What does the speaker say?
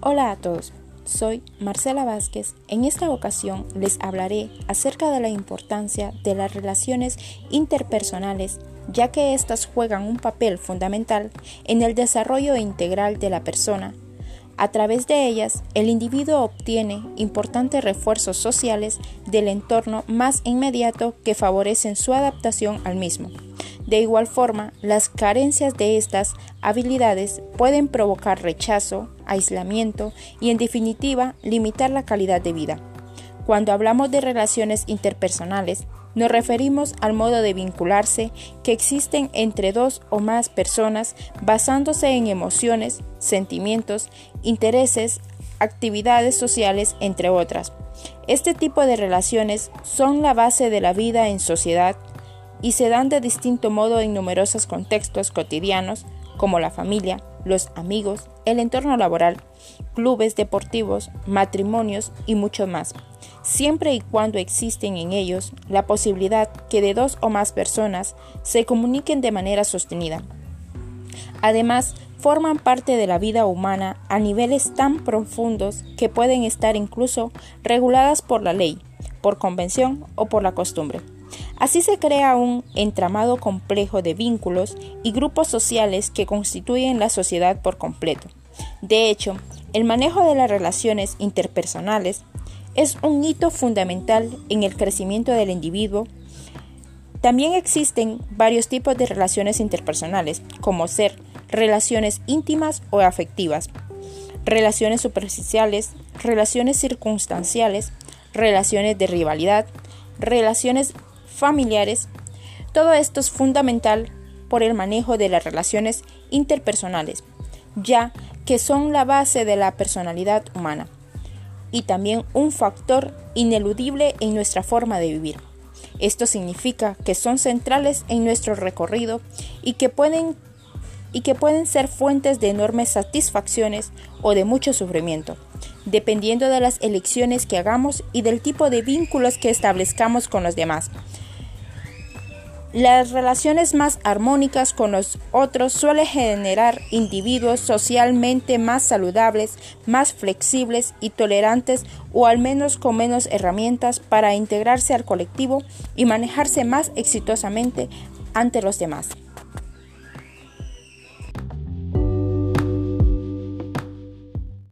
Hola a todos, soy Marcela Vázquez. En esta ocasión les hablaré acerca de la importancia de las relaciones interpersonales, ya que éstas juegan un papel fundamental en el desarrollo integral de la persona. A través de ellas, el individuo obtiene importantes refuerzos sociales del entorno más inmediato que favorecen su adaptación al mismo. De igual forma, las carencias de estas habilidades pueden provocar rechazo, aislamiento y, en definitiva, limitar la calidad de vida. Cuando hablamos de relaciones interpersonales, nos referimos al modo de vincularse que existen entre dos o más personas basándose en emociones, sentimientos, intereses, actividades sociales, entre otras. Este tipo de relaciones son la base de la vida en sociedad y se dan de distinto modo en numerosos contextos cotidianos como la familia, los amigos, el entorno laboral, clubes deportivos, matrimonios y mucho más, siempre y cuando existen en ellos la posibilidad que de dos o más personas se comuniquen de manera sostenida. Además, forman parte de la vida humana a niveles tan profundos que pueden estar incluso reguladas por la ley, por convención o por la costumbre. Así se crea un entramado complejo de vínculos y grupos sociales que constituyen la sociedad por completo. De hecho, el manejo de las relaciones interpersonales es un hito fundamental en el crecimiento del individuo. También existen varios tipos de relaciones interpersonales, como ser relaciones íntimas o afectivas, relaciones superficiales, relaciones circunstanciales, relaciones de rivalidad, relaciones familiares. Todo esto es fundamental por el manejo de las relaciones interpersonales, ya que son la base de la personalidad humana y también un factor ineludible en nuestra forma de vivir. Esto significa que son centrales en nuestro recorrido y que pueden y que pueden ser fuentes de enormes satisfacciones o de mucho sufrimiento, dependiendo de las elecciones que hagamos y del tipo de vínculos que establezcamos con los demás. Las relaciones más armónicas con los otros suelen generar individuos socialmente más saludables, más flexibles y tolerantes o al menos con menos herramientas para integrarse al colectivo y manejarse más exitosamente ante los demás.